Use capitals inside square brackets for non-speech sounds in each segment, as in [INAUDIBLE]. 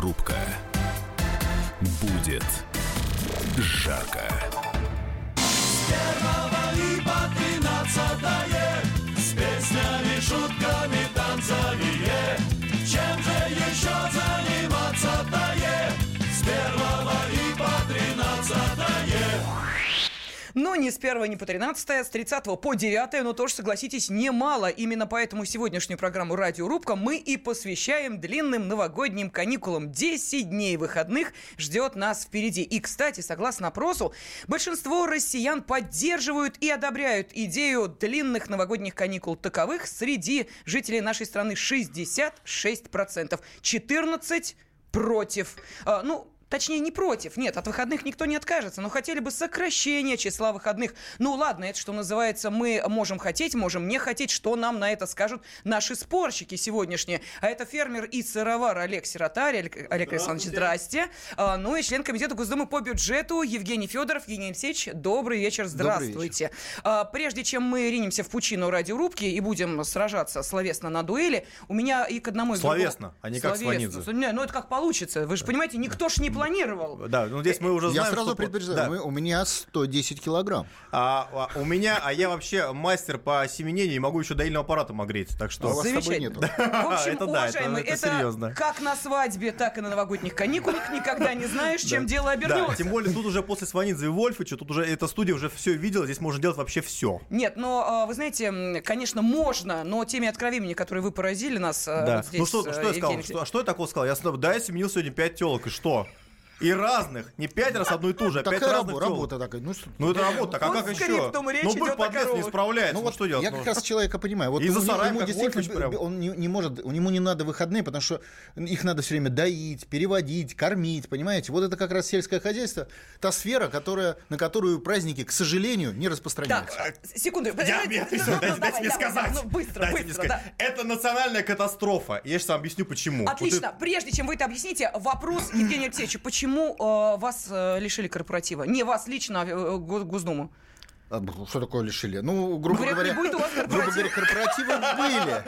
Радиорубка. Будет жарко. первого Но не с 1 не по 13, с 30 по 9, но тоже, согласитесь, немало. Именно поэтому сегодняшнюю программу «Радиорубка» мы и посвящаем длинным новогодним каникулам. 10 дней выходных ждет нас впереди. И, кстати, согласно опросу, большинство россиян поддерживают и одобряют идею длинных новогодних каникул таковых. Среди жителей нашей страны 66%. 14% против. А, ну, Точнее, не против. Нет, от выходных никто не откажется. Но хотели бы сокращения числа выходных. Ну ладно, это что называется, мы можем хотеть, можем не хотеть. Что нам на это скажут наши спорщики сегодняшние? А это фермер и сыровар Олег Сиротарь. Олег, Олег Александрович, здрасте. А, ну и член комитета Госдумы по бюджету Евгений Федоров. Евгений Алексеевич, добрый вечер, здравствуйте. вечер. А, прежде чем мы ринемся в пучину радиорубки и будем сражаться словесно на дуэли, у меня и к одному к другому- Словесно, а не как Словесно. Сванидзе. Не, Ну это как получится. Вы же понимаете, никто ж не планировал. Да, ну здесь мы уже Я знаем, сразу что- предупреждаю, Да. мы- у меня 110 килограмм. А, а у меня, а я вообще мастер по осеменению, и могу еще доильным аппаратом огреть, так А у что... вас с Замечательно. нету. В общем, [LAUGHS] Это да, это- это это, серьезно. как на свадьбе, так и на новогодних каникулах. Никогда не знаешь, чем дело Да, обернется. тем более тут уже после Сванидзе и Вольфича, тут уже эта студия уже все видела, здесь можно делать вообще все. Нет, но а, вы знаете, конечно, можно, но теми откровениями, которые вы поразили нас а, Да. вот здесь, ну что, а, что я Евгений сказал? Что, что я такого сказал? Я сказал, да, я семенил сегодня пять телок, и что? И разных, не пять раз одну и ту же, а пять разных работа такая. Ну, что- Ну это работа, так а как еще? Ну бык подлец не справляется, Ну ну вот что делать? я Ну, как раз человека понимаю. Вот И у него- засораем, ему действительно он не, не может, ему не надо выходные, потому что их надо все время доить, переводить, кормить, понимаете? Вот это как раз сельское хозяйство, та сфера, которая, на которую праздники, к сожалению, не Так, распространяются. а, секунду. Я, я, ну, ну, дайте, давай, дайте мне сказать. ну, быстро, Дайте быстро, да. Это национальная катастрофа. Я сейчас вам объясню, почему. Отлично. Прежде чем вы это объясните, вопрос Евгению Алексеевичу. Почему э, вас э, лишили корпоратива? Не вас лично, а э, Го- Госдуму. Что такое лишили? Ну, грубо Говорят, говоря, не будет у вас грубо говоря, корпоративы были.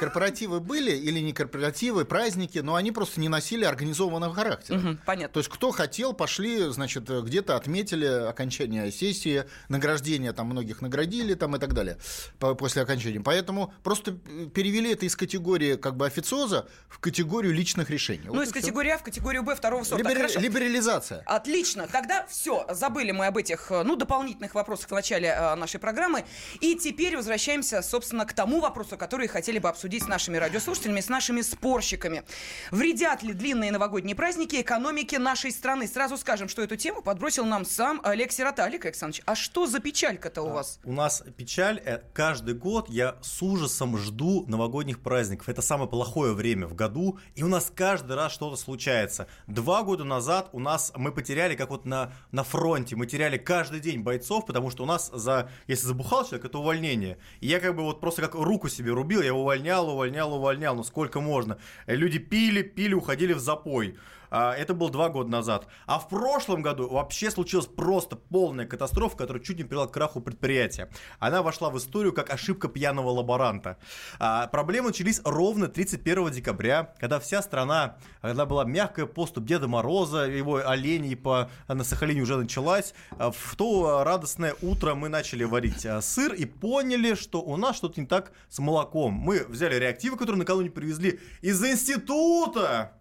Корпоративы были или не корпоративы, праздники, но они просто не носили организованного характера. Мгм, понятно. То есть кто хотел, пошли, значит, где-то отметили окончание сессии, награждения там многих наградили там и так далее по- после окончания. Поэтому просто перевели это из категории как бы официоза в категорию личных решений. Ну, Вот из категории А в категорию Б второго сорта. Хорошо. Либерализация. Отлично. Тогда все, забыли мы об этих, э, ну, дополнительных вопросах начале э, нашей программы. И теперь возвращаемся, собственно, к тому вопросу, который хотели бы обсудить с нашими радиослушателями, с нашими спорщиками. Вредят ли длинные новогодние праздники экономике нашей страны? Сразу скажем, что эту тему подбросил нам сам Олег Сирота. Олег Александрович, а что за печалька-то у вас? У нас печаль. э, Каждый год я с ужасом жду новогодних праздников. Это самое плохое время в году. И у нас каждый раз что-то случается. Два года назад у нас мы потеряли, как вот на, на фронте, мы теряли каждый день бойцов, потому что у нас за, если забухал человек, это увольнение. И я как бы вот просто как руку себе рубил, я увольнял, увольнял, увольнял, ну сколько можно. Люди пили, пили, уходили в запой. А, Это было два года назад. А в прошлом году вообще случилась просто полная катастрофа, которая чуть не привела к краху предприятия. Она вошла в историю как ошибка пьяного лаборанта. А, Проблемы начались ровно 31 декабря, когда вся страна, когда была мягкая поступ Деда Мороза, его оленей по, на Сахалине уже началась. А В то радостное утро мы начали варить сыр и поняли, что у нас что-то не так с молоком. Мы взяли реактивы, которые накануне привезли из института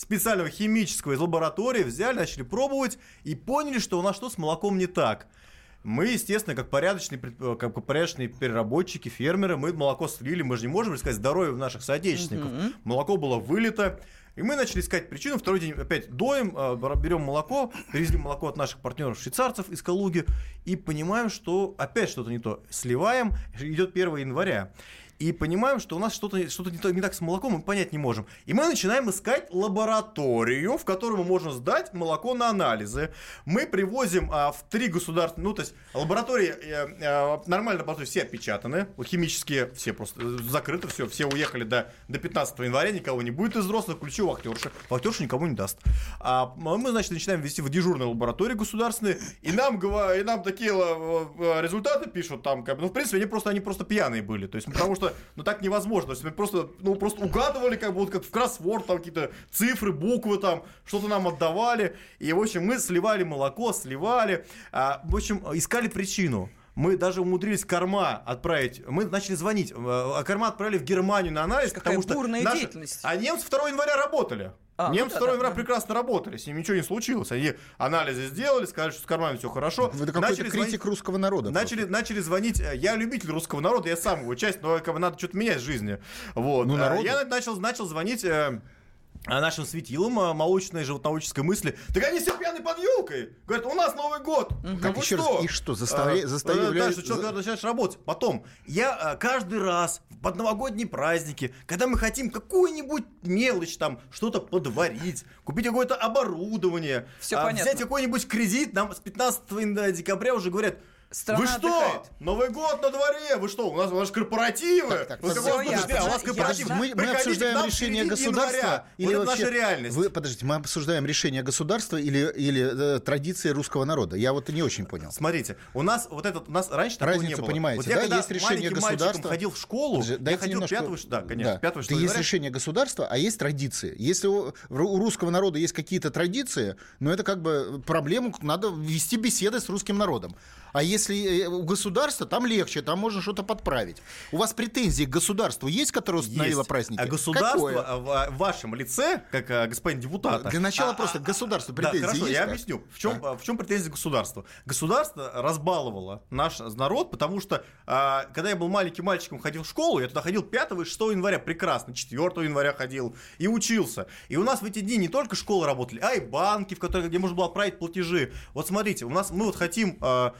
специального химического из лаборатории, взяли, начали пробовать и поняли, что у нас что с молоком не так. Мы, естественно, как порядочные, э, как порядочные переработчики, фермеры, мы молоко слили, мы же не можем искать здоровье наших соотечественников. Молоко было вылито, и мы начали искать причину. Второй день опять доем, э, берем молоко, привезли молоко от наших партнеров швейцарцев из Калуги, и понимаем, что опять что-то не то. Сливаем, идет 1 января. И понимаем, что у нас что-то что не, то- не так с молоком, мы понять не можем. И мы начинаем искать лабораторию, в которую можем сдать молоко на анализы. Мы привозим а, в три государственные, ну, то есть лаборатории, э, э, нормальные лаборатории все опечатаны, химические все просто закрыты, все, все уехали до, до 15 января, никого не будет из взрослых, включу вахтерша. Вахтерша никому не даст. А мы, значит, начинаем вести в дежурные лаборатории государственные, и нам, и нам такие э, результаты пишут там, как ну, в принципе, они просто, они просто пьяные были, то есть, потому что просто, ну так невозможно. То есть мы просто, ну просто угадывали, как бы вот как в кроссворд, там какие-то цифры, буквы там, что-то нам отдавали. И, в общем, мы сливали молоко, сливали. А, в общем, искали причину мы даже умудрились корма отправить. Мы начали звонить. А корма отправили в Германию на анализ, Какая потому что бурная наши- деятельность. А немцы 2 января работали. А, ну немцы да, 2 да, прекрасно работали, с ними ничего не случилось. Они анализы сделали, сказали, что с кормами все хорошо. Вы какой-то Начали звонить- критик русского народа. Начали, начали звонить. э, Я любитель русского народа, я сам его часть, но как бы надо что-то менять в жизни. Вот. Ну, Э, народу. Я начал, начал звонить. А нашим светилам э, молочной животноводческой мысли. Так они все пьяны под елкой. Говорят, у нас Новый год. Как Как еще раз, и что, заставля- Э, заставляли- э, Да, что человек начинаешь работать. Потом, я каждый раз под новогодние праздники, когда мы хотим какую-нибудь мелочь там, что-то подварить, купить какое-то оборудование, Всё а, понятно. взять какой-нибудь кредит, нам с 15 декабря уже говорят, Страна вы что? отдыхает. Новый год на дворе! Вы что? У нас, у нас корпоративы! Так, так, Вы как, ясно, подожди, а у вас корпоратив? Мы, мы Приходите обсуждаем решение государства января. или вот это вообще... наша реальность. Вы, подождите, мы обсуждаем решение государства или, или э, традиции русского народа? Я вот не очень понял. Смотрите, у нас вот этот, у нас раньше такого не Разницу было. понимаете, вот я да? когда Есть решение государства. ходил в школу, Подожди, я дайте ходил немножко- 5 да, конечно, 5 Да, есть решение государства, а есть традиции. Если у, у русского народа есть какие-то традиции, ну это как бы проблему надо вести беседы с русским народом. А если э, у государства, там легче, там можно что-то подправить. У вас претензии к государству есть, которое установило Есть. праздники? А государство Какое? а, в, вашем лице, как а, господин депутат. Для начала а, просто а, к государству Да, претензии хорошо, есть я как? объясню. В чем, в чем претензия государства? Государство разбаловало наш народ, потому что а, когда я был маленьким мальчиком, ходил в школу, я туда ходил 5 и 6 января прекрасно, 4 января ходил и учился. И у нас в эти дни не только школы работали, а и банки, в которые, где можно было отправить платежи. Вот смотрите, у нас мы вот хотим... а,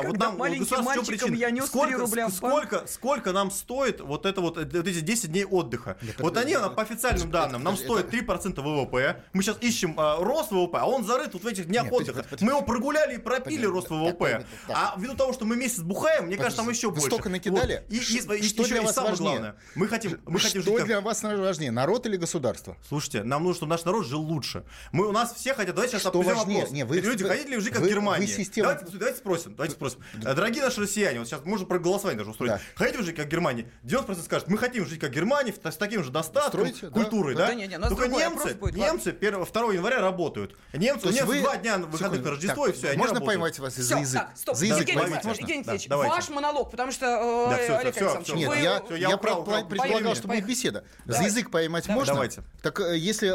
а, вот нам маленьким государство в чем мальчиком я нес сколько, 3 рубля в банк. сколько, сколько нам стоит вот это вот, э, вот эти 10 дней отдыха? вот это- они нам по официальным данным нам это- стоят 3% ВВП. Мы сейчас ищем а, рост ВВП, а он зарыт вот в этих днях Нет, отдыха. подожди, подожди. Мы его прогуляли и пропили Подожди, рост ВВП. А ввиду того, что мы месяц бухаем, мне кажется, там еще больше. столько накидали? Вот. И, и- Ш- и что еще для и вас самое важнее? главное, мы хотим, мы хотим Что для вас важнее, народ или государство? Слушайте, нам нужно, чтобы наш народ жил лучше. Мы, у нас все хотят, давайте сейчас Что важнее? вопрос. Не, вы- Люди вы- хотите ли жить как в Германии? вы система- Давайте, давайте спросим, давайте спросим. Э, Дорогие наши россияне, вот сейчас можно проголосование даже устроить. Да. Хотите жить как в Германии? 90% скажут, мы хотим жить как в Германии, с таким же достатком, Стройте, да. культурой, Да да? не, не, у нас Только немцы, будет, немцы 1, 2 января работают. Немцы, у немцев вы- два дня выходных на Рождество, Так, и все, они Можно работают. поймать вас Все, за язык? так, стоп, За язык Евгений поймать можно? Евгений Да, Алексеевич, давайте. ваш монолог, потому что, э, Да, Олег всё, Александрович, всё, Нет, вы... я, всё, я украл. предполагал, что будет беседа. За язык поймать можно? Давайте. Так э, если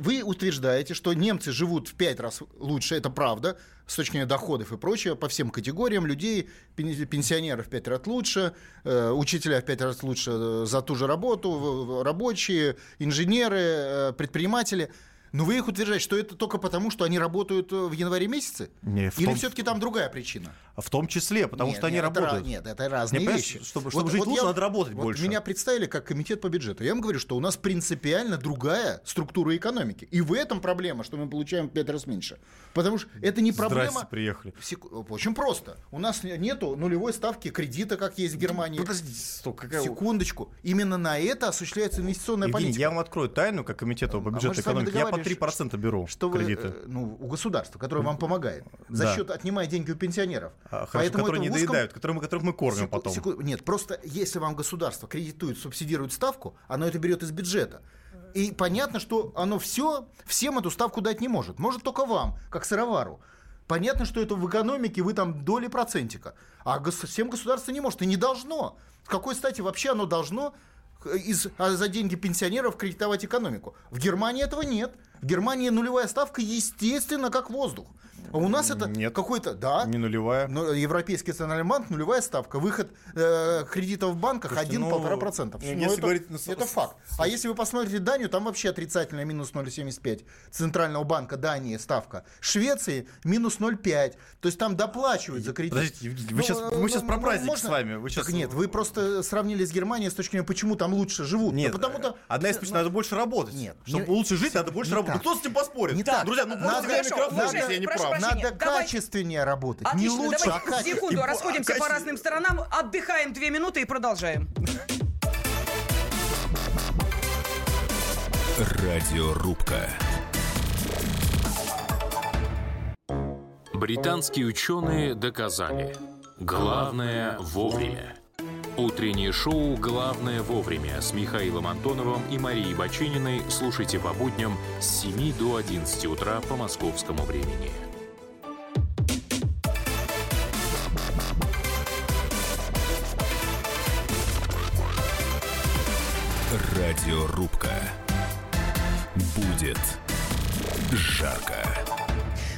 вы утверждаете, что немцы живут в пять раз лучше, это правда, с точки зрения доходов и прочее, по всем категориям людей, пен- пенсионеры в пять раз лучше, э, учителя в пять раз лучше э, за ту же работу, рабочие, инженеры, э, предприниматели. Но вы их утверждаете, что это только потому, что они работают э, в январе месяце? Не, Или том- все-таки там другая причина? В том числе, потому Нет, что они нет, это работают. ра- нет, это разные Не, вещи. чтобы- чтобы жить лучше, надо работать вот больше. Меня представили как комитет по бюджету. Я вам говорю, что у нас принципиально другая структура экономики. И в этом проблема, что мы получаем в пять раз меньше. Потому что это не проблема... Здрасте, приехали. Очень просто. У нас нету нулевой ставки кредита, как есть в Германии. Подождите, стоп, какая... Секундочку. Именно на это осуществляется инвестиционная Евгений, политика. я вам открою тайну, как комитету по А мы бюджету вами экономики. Я по договаривались, 3% беру что вы, кредиты. э, ну, у государства, которое вам помогает, за Да. счет отнимая деньги у пенсионеров. А, Хорошо, Поэтому которые не узком- доедают, которых мы, которых мы кормим Секу- потом. секу- Нет, просто если вам государство кредитует, субсидирует ставку, оно это берет из бюджета. И понятно, что оно все, всем эту ставку дать не может. Может только вам, как сыровару. Понятно, что это в экономике вы там доли процентика. А гос- всем государство не может и не должно. С какой стати вообще оно должно э, из, а за деньги пенсионеров кредитовать экономику? В Германии этого нет. В Германии нулевая ставка, естественно, как воздух. А у нас это Нет. какой-то... Да, Не нулевая. но Европейский национальный банк нулевая ставка. Выход э, кредитов в банках Слушайте, ну, 1-1,5 процентов. ну, Ну, если это, говорить, ну, это факт. А если вы посмотрите Данию, там вообще отрицательная минус 0,75 Центрального банка Дании ставка. Швеции минус 0,5. То есть там доплачивают за кредит. Подождите, вы Ну, э, мы ну, про ну, праздники можно? с вами. Вы щас- Так нет, вы просто сравнили с Германией с точки зрения, почему там лучше живут. Нет, Ну, потому что... одна из причин, надо больше работать. Нет, Чтобы не- лучше жить, надо больше не работать. Так. Кто с этим поспорит? Не так. Друзья, ну Надо- микрофон, если я не прошу прав. Надо качественнее работать. не лучше, а секунду, И- расходимся а, по разным сторонам, отдыхаем две минуты и продолжаем. Радиорубка. Британские ученые доказали. Главное вовремя. Утреннее шоу «Главное вовремя» с Михаилом Антоновым и Марией Бачининой слушайте по будням с 7 до 11 утра по московскому времени. Радиорубка. Будет жарко.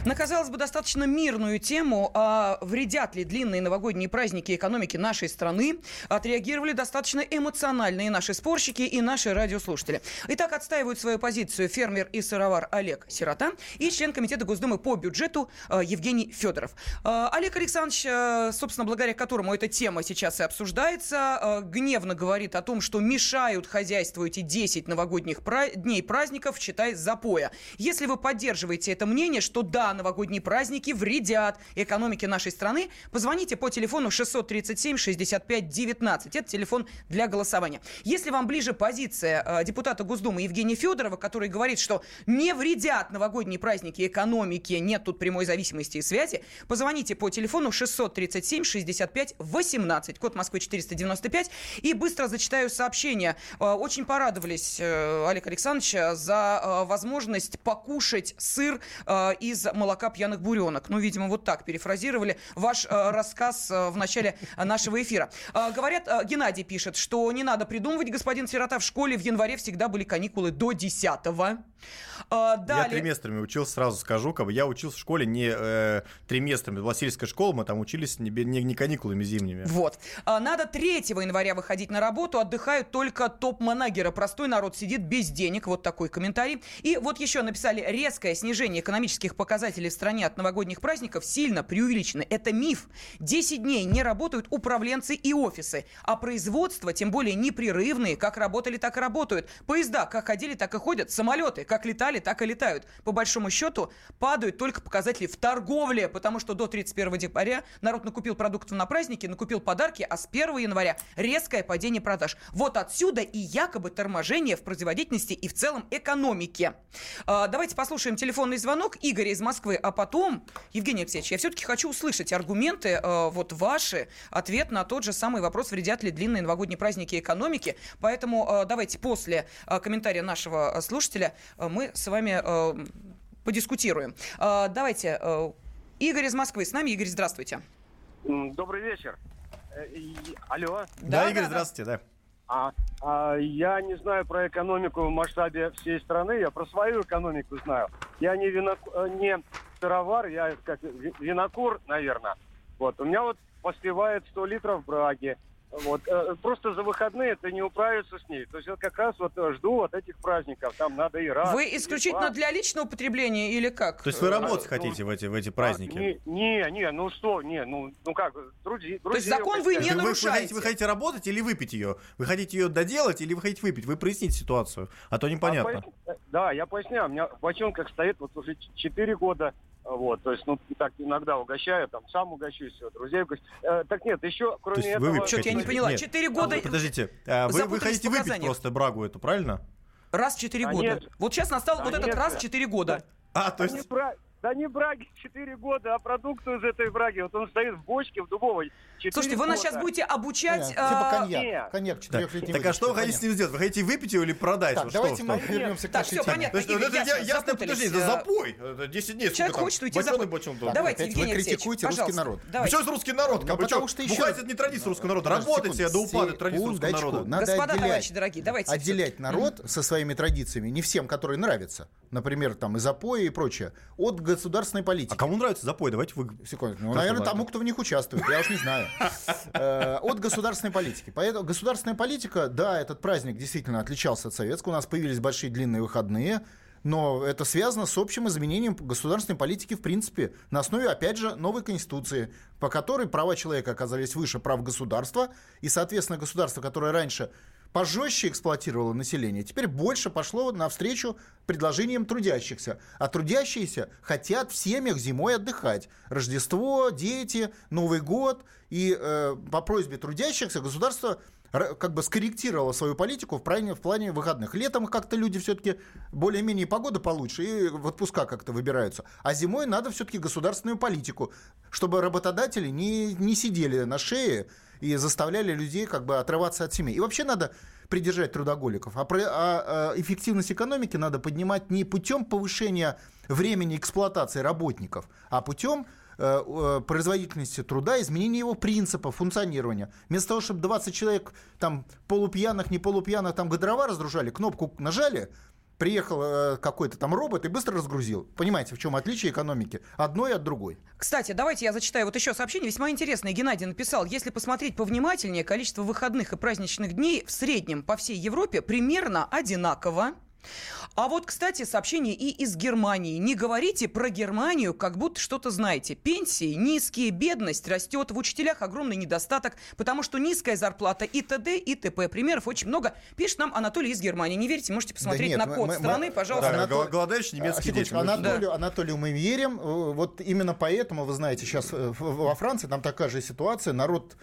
На, казалось бы, достаточно мирную тему, а вредят ли длинные новогодние праздники экономики нашей страны, отреагировали достаточно эмоционально и наши спорщики, и наши радиослушатели. Итак, отстаивают свою позицию фермер и сыровар Олег Сирота и член Комитета Госдумы по бюджету э, Евгений Федоров. Э, Олег Александрович, э, собственно, благодаря которому эта тема сейчас и обсуждается, гневно говорит о том, что мешают хозяйству эти 10 новогодних дней праздников, считай, запоя. Если вы поддерживаете это мнение, что да, новогодние праздники вредят экономике нашей страны, позвоните по телефону 637 65 19. Это телефон для голосования. Если вам ближе позиция э, депутата Госдумы Евгения Федорова, который говорит, что не вредят новогодние праздники экономике, нет тут прямой зависимости и связи, позвоните по телефону 637 65 18, код Москвы 495, и быстро зачитаю сообщение. Э, очень порадовались, э, Олег Александрович, за возможность покушать сыр из молока молока пьяных буренок. Ну, видимо, вот так перефразировали ваш э, рассказ э, в начале нашего эфира. Э, говорят, Геннадий пишет, что не надо придумывать, господин Сирота, в школе в январе всегда были каникулы до 10 -го. А, далее... Я триместрами учился, сразу скажу. Как я учился в школе не э, триместрами. Была сельская школа, мы там учились не, не, не каникулами зимними. Вот. Надо 3 января выходить на работу. Отдыхают только топ-манагеры. Простой народ сидит без денег. Вот такой комментарий. И вот еще написали, резкое снижение экономических показателей в стране от новогодних праздников сильно преувеличено. Это миф. 10 дней не работают управленцы и офисы. А производство, тем более непрерывные, как работали, так и работают. Поезда как ходили, так и ходят. Самолеты как летали, так и летают. По большому счету падают только показатели в торговле, потому что до 31 декабря народ накупил продуктов на праздники, накупил подарки, а с 1 января резкое падение продаж. Вот отсюда и якобы торможение в производительности и в целом экономике. А, давайте послушаем телефонный звонок Игоря из Москвы, а потом, Евгений Алексеевич, я все-таки хочу услышать аргументы а, вот ваши, ответ на тот же самый вопрос, вредят ли длинные новогодние праздники экономики. Поэтому а, давайте после комментария нашего слушателя Э, мы с вами э, подискутируем. Э, давайте, Игорь из Москвы с нами. Игорь, здравствуйте. Добрый вечер. Алло. Да, да Игорь, да, здравствуйте, да. А, а, я не знаю про экономику в масштабе всей страны, я про свою экономику знаю. Я не, винок, не сыровар, я как винокур, наверное. Вот. У меня вот поспевает 100 литров браги, вот. Э, просто за выходные ты не управишься с ней. То есть я как раз вот э, жду вот этих праздников. Там надо и раз. Вы исключительно и для личного потребления или как? То есть вы работать а, хотите ну, в эти, в эти праздники? не, не, не, ну что, не, ну, ну как, друзья. То есть закон вы не вы, нарушаете? Вы, вы, хотите, вы хотите работать или выпить ее? Вы хотите ее доделать или вы хотите выпить? Вы проясните ситуацию, а то непонятно. А, да, я поясняю. У меня в бочонках стоит вот уже 4 года вот, то есть, ну, так иногда угощаю, там, сам угощусь, все, друзей угощаю. Э, так нет, еще, кроме то есть этого... Вы Что-то я не поняла, четыре года... А, подождите, а вы, вы хотите выпить просто брагу эту, правильно? Раз в четыре а года. Нет. Вот сейчас настал а вот нет. этот раз в четыре года. А, то есть... Да не браги [LAUGHS] 4 года, а продукты из этой браги. Вот он стоит в бочке в дубовой. Слушайте, вы нас сейчас будете обучать... Нет, типа коньяк. Коньяк 4 да. Так а что вы хотите с ним сделать? Вы хотите выпить его или продать? Так, давайте мы вернемся к Так, все, понятно. То есть, это ясно, ясно подожди, это запой. Это 10 дней. Человек хочет уйти запой. Давайте, Евгений Вы критикуете русский народ. Что с русский народ? Потому что еще... это не традиция русского народа. Работать себе до упада традиция русского народа. Господа, товарищи дорогие, давайте. Отделять народ со своими традициями, не всем, которые нравятся, например, там и запои и прочее, от государственной политики. А кому нравится запой? Давайте вы... Секунду. Ну, наверное, тому, кто в них участвует. Я уж не знаю. Э, от государственной политики. Поэтому государственная политика, да, этот праздник действительно отличался от советского. У нас появились большие длинные выходные. Но это связано с общим изменением государственной политики в принципе, на основе, опять же, новой Конституции, по которой права человека оказались выше прав государства, и, соответственно, государство, которое раньше пожестче эксплуатировало население, теперь больше пошло навстречу предложениям трудящихся. А трудящиеся хотят в семьях зимой отдыхать. Рождество, дети, Новый год. И э, по просьбе трудящихся государство как бы скорректировала свою политику в плане, в плане выходных. Летом как-то люди все-таки более-менее погода получше и в отпуска как-то выбираются. А зимой надо все-таки государственную политику, чтобы работодатели не, не сидели на шее и заставляли людей как бы отрываться от семей. И вообще надо придержать трудоголиков. А, про, а, а эффективность экономики надо поднимать не путем повышения времени эксплуатации работников, а путем Э, э, производительности труда, изменение его принципа функционирования. Вместо того, чтобы 20 человек там полупьяных, не полупьяных там дрова разгружали, кнопку нажали, приехал э, какой-то там робот и быстро разгрузил. Понимаете, в чем отличие экономики одной от другой? Кстати, давайте я зачитаю вот еще сообщение, весьма интересное. Геннадий написал, если посмотреть повнимательнее, количество выходных и праздничных дней в среднем по всей Европе примерно одинаково. А вот, кстати, сообщение и из Германии. Не говорите про Германию, как будто что-то знаете. Пенсии низкие, бедность растет, в учителях огромный недостаток, потому что низкая зарплата и т.д. и т.п. Примеров очень много. Пишет нам Анатолий из Германии. Не верите, можете посмотреть да нет, на код мы, страны, мы, пожалуйста. Да, Анатолий, голодающий немецкий дети. Анатолию, да. Анатолию мы верим. Вот именно поэтому, вы знаете, сейчас э, во Франции там такая же ситуация. Народ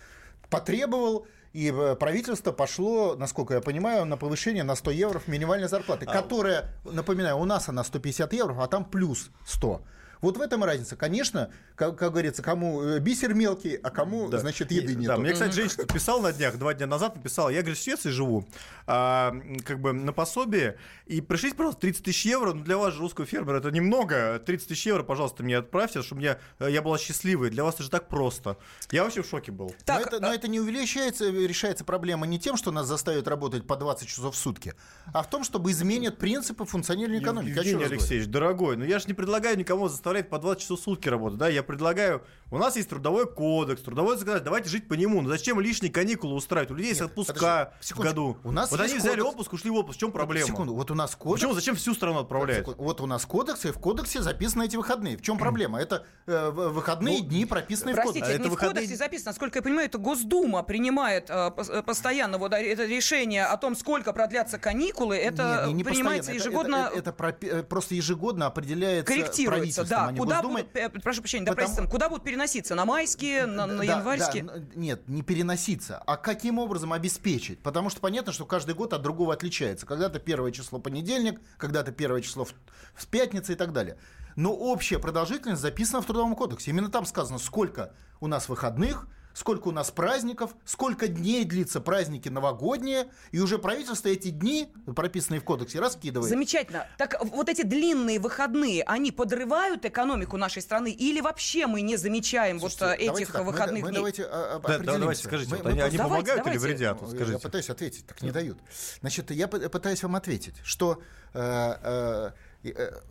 потребовал и э, правительство пошло, насколько я понимаю, на повышение на 100 евро минимальной зарплаты, а... которая, напоминаю, у нас она 150 евро, а там плюс 100. Вот в этом разница. Конечно, как, как говорится, кому э, бисер мелкий, а кому, да. значит, еды нет. Да, мне, кстати, женщина писала на днях, два дня назад написала, я, говорит, в Швеции живу, а, как бы на пособие, и пришлите, пожалуйста, 30 тысяч евро, ну, для вас же, русского фермера, это немного, 30 тысяч евро, пожалуйста, мне отправьте, чтобы я, э, я была счастливой, для вас это же так просто. Я вообще в шоке был. Так, но, это, но а это не увеличивается, решается проблема не тем, что нас заставят работать по 20 часов в сутки, а в том, чтобы изменят принципы функционирования экономики. Евгений Алексеевич, дорогой, но ну, я же не предлагаю никому заставлять по 20 часов в сутки работать, да, я предлагаю, у нас есть трудовой кодекс, трудовой законодательство, давайте жить по нему, но зачем лишние каникулы устраивать? У людей есть отпуска подожди, в году. У нас вот они взяли кодекс. отпуск, ушли в отпуск, в чем проблема? Секунду, вот у нас кодекс. Почему, зачем всю страну отправлять? Вот у нас кодекс, и в кодексе записаны эти выходные. В чем [CLEARS THROAT] проблема? Это э, выходные ну, дни, прописанные простите, в кодексе. Простите, не выходные... в кодексе записано, насколько я понимаю, это Госдума принимает э, э постоянно вот это решение о том, сколько продлятся каникулы, это Нет, не, не принимается ежегодно. Это, это, это, это просто ежегодно определяется Корректируется, да. А Куда будут, э, прошу прощения, да, Потому... куда будут переноситься? На майские, на, на да, январьские? Да, нет, не переноситься, а каким образом обеспечить? Потому что понятно, что каждый год от другого отличается. Когда-то первое число понедельник, когда-то первое число в, в пятница и так далее. Но общая продолжительность записана в Трудовом кодексе. Именно там сказано, сколько у нас выходных, сколько у нас праздников, сколько дней длится праздники новогодние, и уже правительство эти дни, прописанные в кодексе, раскидывает. Замечательно. Так вот эти длинные выходные, они подрывают экономику нашей страны или вообще мы не замечаем Слушайте, вот этих так, выходных мы, мы дней? давайте а, да, давайте скажите, мы, вот мы, они, давайте, помогают давайте. или вредят? Вот скажите. Я пытаюсь ответить, так не дают. Значит, я пытаюсь вам ответить, что э, Э,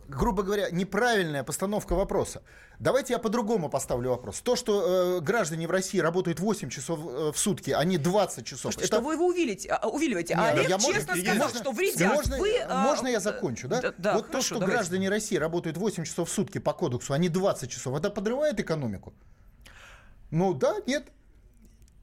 грубо говоря, неправильная постановка вопроса. Давайте я по-другому поставлю вопрос. То, что э, граждане в России работают 8 часов э, в сутки, а не 20 часов. Слушайте, это... Что вы его увидите, а, увиливаете? А Олег я честно можно, сказал, что вредят. Можно, вы, а... можно я закончу? Да? Да, да, вот хорошо, то, что давайте. граждане России работают 8 часов в сутки по кодексу, а не 20 часов, это подрывает экономику? Ну да, нет.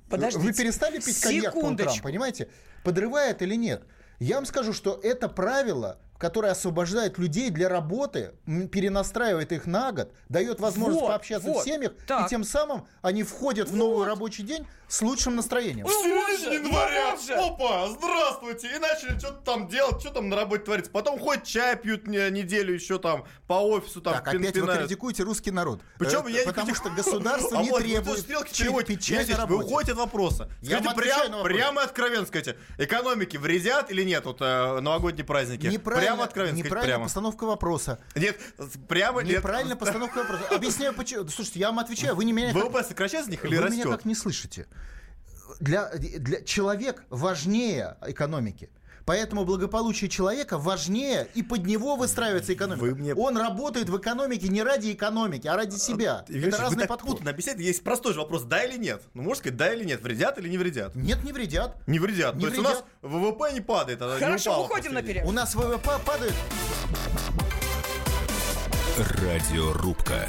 Подождите. Вы перестали пить коньяк по утрам, понимаете? Подрывает или нет? Я вам скажу, что это правило который освобождает людей для работы, перенастраивает их на год, дает возможность вот, пообщаться вот, в семьях, так. и тем самым они входят вот. в новый рабочий день с лучшим настроением. В середине января, опа, здравствуйте, и начали что-то там делать, что там на работе творится. Потом ходят чай пьют неделю еще там по офису там Так, опять вы критикуете русский народ. Причем э, я Потому что государство [LAUGHS] не требует печать Вы уходите от вопроса. Скажите прямо, прямо откровенно скажите, экономики вредят или нет вот э, новогодние праздники? Неправильно прямо откровенно Неправильная прямо. постановка вопроса. Нет, прямо Неправильная постановка вопроса. Объясняю, почему. Слушайте, я вам отвечаю, вы не меня... ВВП как... сокращается них или вы растет? Вы меня как не слышите. Для, для человек важнее экономики. Поэтому благополучие человека важнее, и под него выстраивается экономика. Вы мне... Он работает в экономике не ради экономики, а ради себя. Евгений, Это разный подход. Объяснять, есть простой же вопрос, да или нет. Ну, можно сказать, да или нет, вредят или не вредят? Нет, не вредят. Не вредят. Не То вредят. есть у нас ВВП не падает. А Хорошо, не уходим на перерыв. У нас ВВП падает. Радиорубка.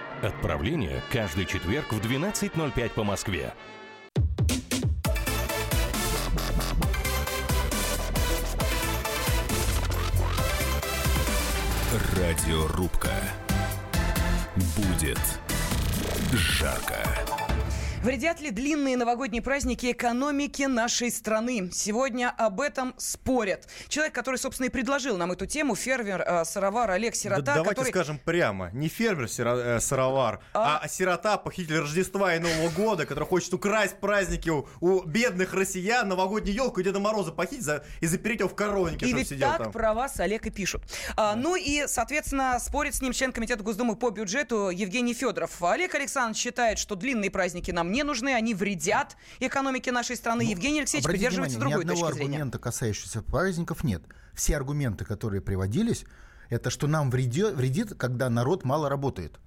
Отправление каждый четверг в 12.05 по Москве. Радиорубка. Будет жарко. Вредят ли длинные новогодние праздники экономике нашей страны? Сегодня об этом спорят. Человек, который, собственно, и предложил нам эту тему, фермер, э, сыровар Олег Сирота. Да, давайте который... скажем прямо, не фермер сыро- э, сыровар, а... а сирота, похититель Рождества и Нового года, который хочет украсть праздники у, у бедных россиян, новогоднюю елку и Деда Мороза похитить за, и запереть его в коровнике, И ведь сидел так там. про вас Олег и пишут. А, ну и, соответственно, спорит с ним член комитета Госдумы по бюджету Евгений Федоров. Олег Александрович считает, что длинные праздники нам не нужны, они вредят экономике нашей страны. Евгений Алексеевич придерживается внимание, другой ни одного точки зрения. аргумента, касающегося праздников, нет. Все аргументы, которые приводились, это что нам вредит, вредит когда народ мало работает.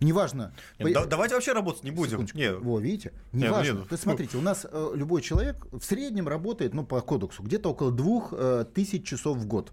Неважно. Нет, по- да- давайте вообще работать не будем. Секундочку. Нет. Во, видите? Не, Неважно. нет, То есть, смотрите, у нас э, любой человек в среднем работает, ну, по кодексу, где-то около двух э, тысяч часов в год.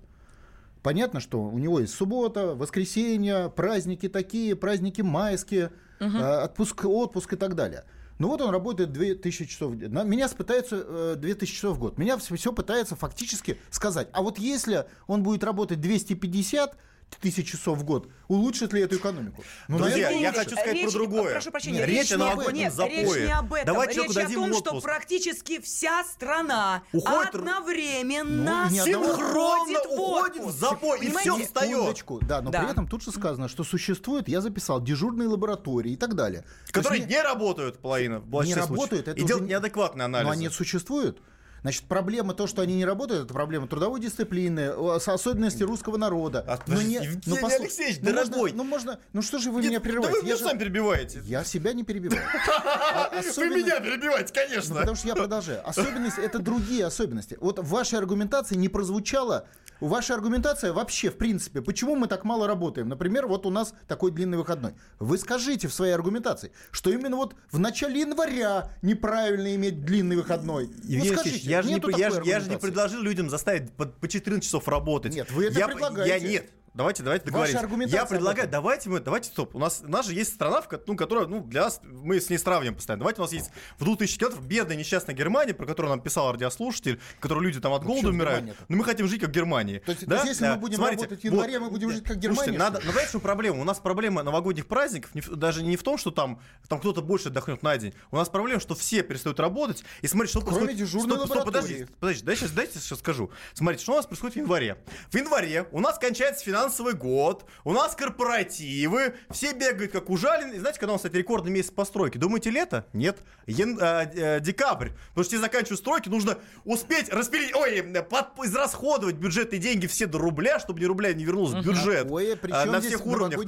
Понятно, что у него есть суббота, воскресенье, праздники такие, праздники майские, э, отпуск, отпуск и так далее. Ну вот он работает 2000 часов Меня пытаются э, 2000 часов в год. Меня все, пытается фактически сказать, а вот если он будет работать 250 тысяч часов в год, улучшит ли эту экономику? Ну, Друзья, наверное, я хочу сказать речь- про другое. Прошу прощения, Нет, речь, речь не об новогоднем Нет, запое. речь не об этом. Давайте речь о том, что отпуск. практически вся страна Уходит- одновременно Ну, одного- уходит в уходит в отпуск. запой, и всё встает. Да, но Да. при этом тут же сказано, что существует, я записал, дежурные лаборатории и так далее. То Которые есть не работают, половина. в не работают, это И делают не- неадекватные Но они существуют. Значит, проблема то, что они не работают, это проблема трудовой дисциплины, с- особенности русского народа. А, Но не- Евгений ну, Алексеевич, ну, можно- дорогой. ну можно, ну что же вы Нет, меня да прерываете? вы меня Я же- сами перебиваете. Я себя не перебиваю. [LAUGHS] А Вы меня перебиваете, Ну, конечно. потому что я продолжаю. Особенность это другие особенности. Вот в вашей аргументации не прозвучало. Ваша аргументация вообще, в принципе, почему мы так мало работаем? Например, вот у нас такой длинный выходной. Вы скажите в своей аргументации, что именно вот в начале января неправильно иметь длинный выходной. Ну, Евгений Алексеевич, скажите, я же, не, я, я же не предложил людям заставить по, по 14 часов работать. Нет, вы это я, предлагаете. Я, нет, давайте, давайте договоримся. Я предлагаю, давайте мы, давайте, стоп. У нас, у нас же есть страна, в, ну, которая, ну, для нас, мы с ней сравниваем постоянно. Давайте у нас есть в 2000 километров бедная несчастная Германия, про которую нам писал радиослушатель, в которой люди там от голода чё умирают. Но мы хотим жить как в Германии. То есть- да? если мы Да. будем Смотрите, работать в январе, мы будем жить как Слушайте, Германия, надо, что ли? ну, в чем проблема? У нас проблема новогодних праздников не даже не в том, что там, там кто-то больше отдохнет на день. У нас проблема, что все перестают работать. И смотрите, что Кроме происходит. дежурной Стоп, стоп, подождите, дайте, сейчас, дайте сейчас скажу. Смотрите, что у нас происходит в январе. В январе у нас кончается финансовый год, у нас корпоративы, все бегают как ужаленные. И знаете, когда у нас, кстати, рекордный месяц постройки? Думаете, лето? Нет. Ян- э, э, декабрь. Потому что тебе заканчивают стройки, нужно успеть распилить, ой, э, под- израсходовать бюджетные деньги все до рубля, чтобы ни рубля не вернулось в бюджет. Причем А, на здесь всех уровнях. Э,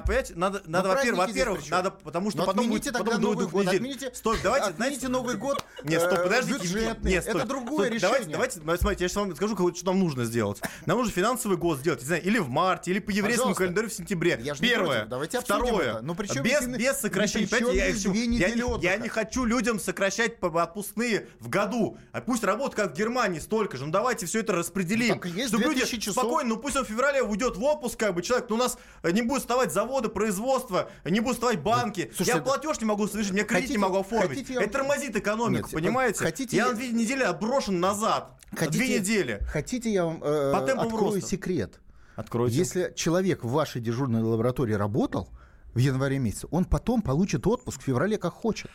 понимаете, надо, надо во-первых, во-первых, надо, потому что Ну, потом отмените будет, тогда потом Новый год, отмените, Стой, давайте, отмените знаете, Новый год, [LAUGHS] Нет, стоп, э, подождите. бюджетный. Нет, Это стой, другое Давайте, решение. давайте, ну, смотрите, я сейчас вам скажу, что нам нужно сделать. Нам нужно финансовый год сделать, не знаю, или в марте, или по еврейскому Пожалуйста. календарю в сентябре. Я же Первое. против. Давайте Второе. это. Ну, при чем без, без сокращения. ну, при чем я, две я не, я не хочу людям сокращать отпускные в году. А пусть работают как в Германии столько же. Ну давайте все это распределим. Так и есть Чтобы люди 2000 часов. спокойно, ну пусть он в феврале уйдет в отпуск, как бы человек, ну у нас э, не будет вставать заводы, производства, не будут вставать банки. слушайте, я платеж не могу совершить, мне кредит хотите- не могу оформить. хотите Это тормозит экономику, Нет, понимаете? хотите я на две недели отброшен назад. Две недели. Хотите, я вам э, открою роста. секрет? Откройте. Если человек в вашей дежурной лаборатории работал в январе месяце, он потом получит отпуск в феврале как хочет.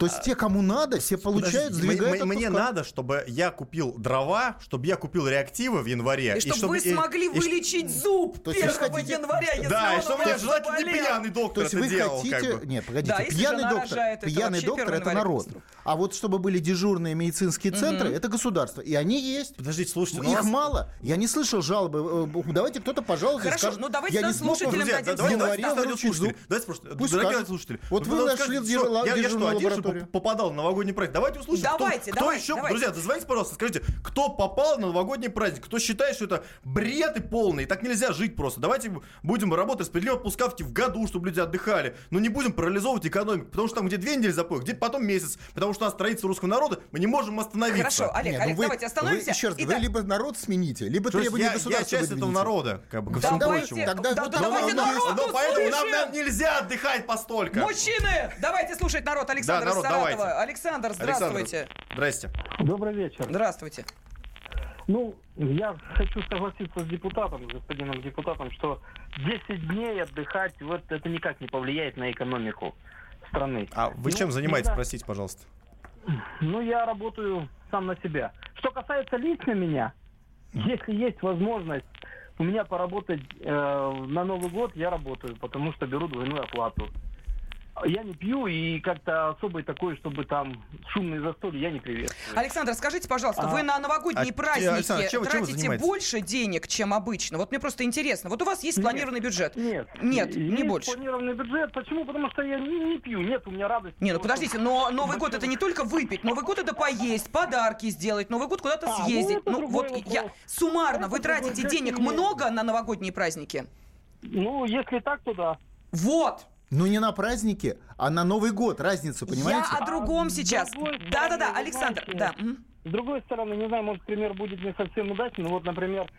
То есть те, кому надо, все получают, Подождите, сдвигают мне, мне надо, чтобы я купил дрова, чтобы я купил реактивы в январе. И чтобы вы и- смогли и вылечить зуб То есть 1 вы хотите- января, если Да, и чтобы желательно не пьяный То доктор есть это вы делал. хотите... как бы. Нет, погодите, Да, пьяный доктор, рожает, это пьяный доктор 1 это народ. А вот чтобы были дежурные медицинские центры, это государство. И они есть. Подождите, слушайте, Их нас- мало. Я не слышал жалобы. Э, Давайте кто-то пожалуйста Хорошо, скажет, ну давайте я не нам смог слушателям Друзья, дадим да- давайте, слово. давайте, январе давайте, выручить радиослушатели. зуб. Давайте просто, Пусть дорогие скажут. радиослушатели. Вот вы надо нашли сказать, дежурную что, я, я что, лабораторию. один, что ли, история. Поп- попадал на новогодний праздник. Давайте услышим, кто- Давайте, кто, давайте, еще... давайте. Друзья, дозвоните, пожалуйста, скажите, кто попал на новогодний праздник, кто считает, что это бред и полный, и так нельзя жить просто. Давайте будем работать справедливо, отпускавьте в году, чтобы люди отдыхали, но не будем парализовывать экономику, потому что там где две недели запой, где потом месяц, потому что у нас строительство русского народа, мы не можем остановиться. Хорошо, Олег, Не, ну Олег, вы- давайте остановимся. Вы, еще раз, Итак, вы либо народ смените, либо То есть требования я, я государства часть этого народа, как бы, ко всему Давайте, прочему. Тогда да- вот- да но- давайте но- народ Но поэтому нам, нам нельзя отдыхать постолько. Мужчины, давайте слушать народ. Александр народ, Саратова. давайте. Александр, здравствуйте. Здрасте. Добрый вечер. Здравствуйте. Ну, я хочу согласиться с депутатом, с господином депутатом, что 10 дней отдыхать, вот это никак не повлияет на экономику страны. А вы Ну, чем занимаетесь, иногда- простите, пожалуйста? Ну, я работаю сам на себя. Что касается лично меня, если есть возможность у меня поработать э, на Новый год, я работаю, потому что беру двойную оплату. Я не пью и как-то особой такой, чтобы там шумные застолья, я не приветствую. Александр, скажите, пожалуйста, А. вы на новогодние А, праздники чем вы- чем тратите занимаетесь? больше денег, чем обычно? Вот мне просто интересно. Вот у вас есть Нет. планированный бюджет. Нет. Нет, не Есть больше. планированный бюджет. Почему? Потому что я не, не пью. Нет у меня радости. Не, ну подождите, но Новый год это не только выпить, Новый год это поесть, подарки сделать, Новый год куда-то А, ну съездить. Ну другой вот я вопрос. суммарно, Это вы тратите денег много на новогодние праздники? Ну, если так, то да. Вот. Ну не на праздники, а на Новый год. Разницу, понимаете? Я о другом А, сейчас. Да-да-да, Александр, знаете, да. С другой стороны, не знаю, может, пример будет не совсем удачный. но Вот, например,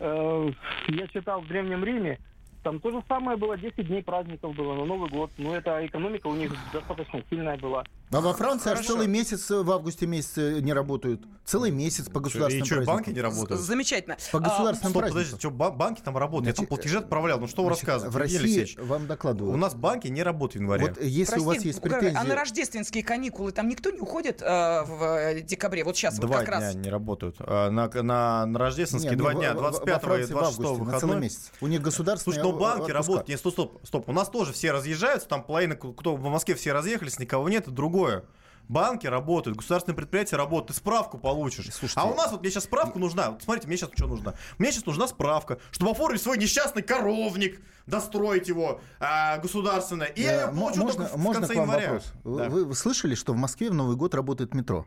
э, я читал в Древнем Риме, там то же самое было, 10 дней праздников было на Новый год. Но эта экономика у них достаточно сильная была. А во Франции аж Хорошо. целый месяц э, в августе месяце не работают. Целый месяц по И государственным что, банки не работают? Замечательно. По А, государственным Стоп, праздникам. подождите, что, ба- банки там работают? Я там Значит, платежи отправлял. Ну что вы Значит, рассказываете? В России вам докладываю. у нас банки не работают в январе. Вот э, если у вас прости, есть претензии... А на рождественские каникулы там никто не уходит э, в э, декабре? Вот сейчас вот Два как дня раз. не работают. А На, на, на рождественские Не, два дня, во- во- 25 во Франции и в 26 августе, на целый выходной. месяц. У них государственные Слушай, но банки отпуска. работают. Нет, стоп, стоп, стоп. У нас тоже все разъезжаются, там половина, кто в Москве все разъехались, никого нет, это другое. Банки работают, государственные предприятия работают, ты справку получишь. Слушайте, а у нас вот мне сейчас справка нужна. Вот смотрите, мне сейчас что нужно? Мне сейчас нужна справка, чтобы оформить свой несчастный коровник, достроить его а, государственно. И я Э, получу можно, только в можно конце к вам января. вопрос? Да. Вы, вы слышали, что в Москве в Новый год работает метро?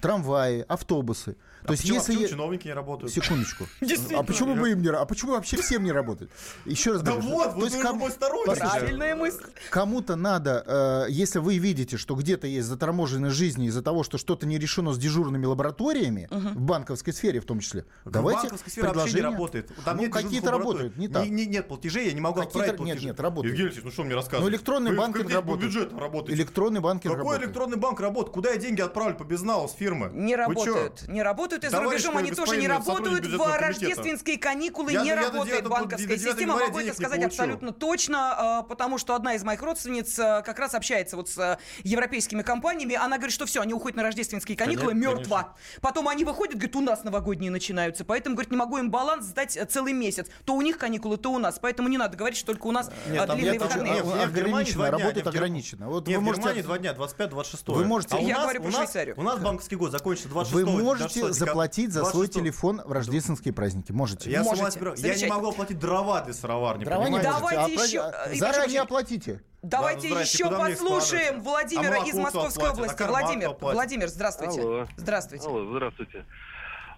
Трамваи, автобусы. А То есть почему, а если... почему я- чиновники не работают? Секундочку. [LAUGHS] А почему бы им не А почему вообще всем не работает? Еще раз Да говорю. вот, то вот кому- Правильная мысль. Кому-то надо, э, если вы видите, что где-то есть заторможенность жизни из-за того, что что-то не решено с дежурными лабораториями, в банковской ссфере в том числе, давайте банковской сфере вообще не предложение. работает. Там Ну, нет какие-то работают, не так. Не- нет платежей, я не могу отправить нет, платежи. нет, работают. Евгений Алексеевич, ну что мне рассказывать? Ну, электронный Вы банкинг работает. по бюджету работаете. Электронный банкинг Какой работает. электронный банк работает? Куда я деньги отправлю по безналу с фирмы? Не работают. Не работают. И за Товарищ рубежом они тоже не работают. В рождественские каникулы Я не я работает 9 банковская до 9 система. Могу это сказать абсолютно точно, э, потому что одна из моих родственниц э, как раз общается вот с э, европейскими компаниями. Она говорит, что все, они уходят на рождественские каникулы, Конечно, мертво. Потом они выходят, говорят, у нас новогодние начинаются. Поэтому, говорит, не могу им баланс сдать э, целый месяц. То у них каникулы, то у нас. Поэтому не надо говорить, что только у нас Нет, там длинные нет, выходные. нет, А, в Германии ограничено, два дня, работает нет, в ограничено. Вот Нет, вы в можете- Германии два дня, 25-26. Вы можете- А у Я нас- говорю про Швейцарию. У нас банковский год закончится 26 Вы 26 можете. Заплатить за свой 26. телефон в рождественские праздники. Можете. Я, Можете. я не могу оплатить дрова для сыроварни, Дрова не? Давайте можете. еще, и Заранее оплатите. Давайте Да, еще послушаем? Владимира А из Московской оплатит? области. А Владимир, кто оплатит? Владимир, здравствуйте. Алло. Здравствуйте. Алло, здравствуйте.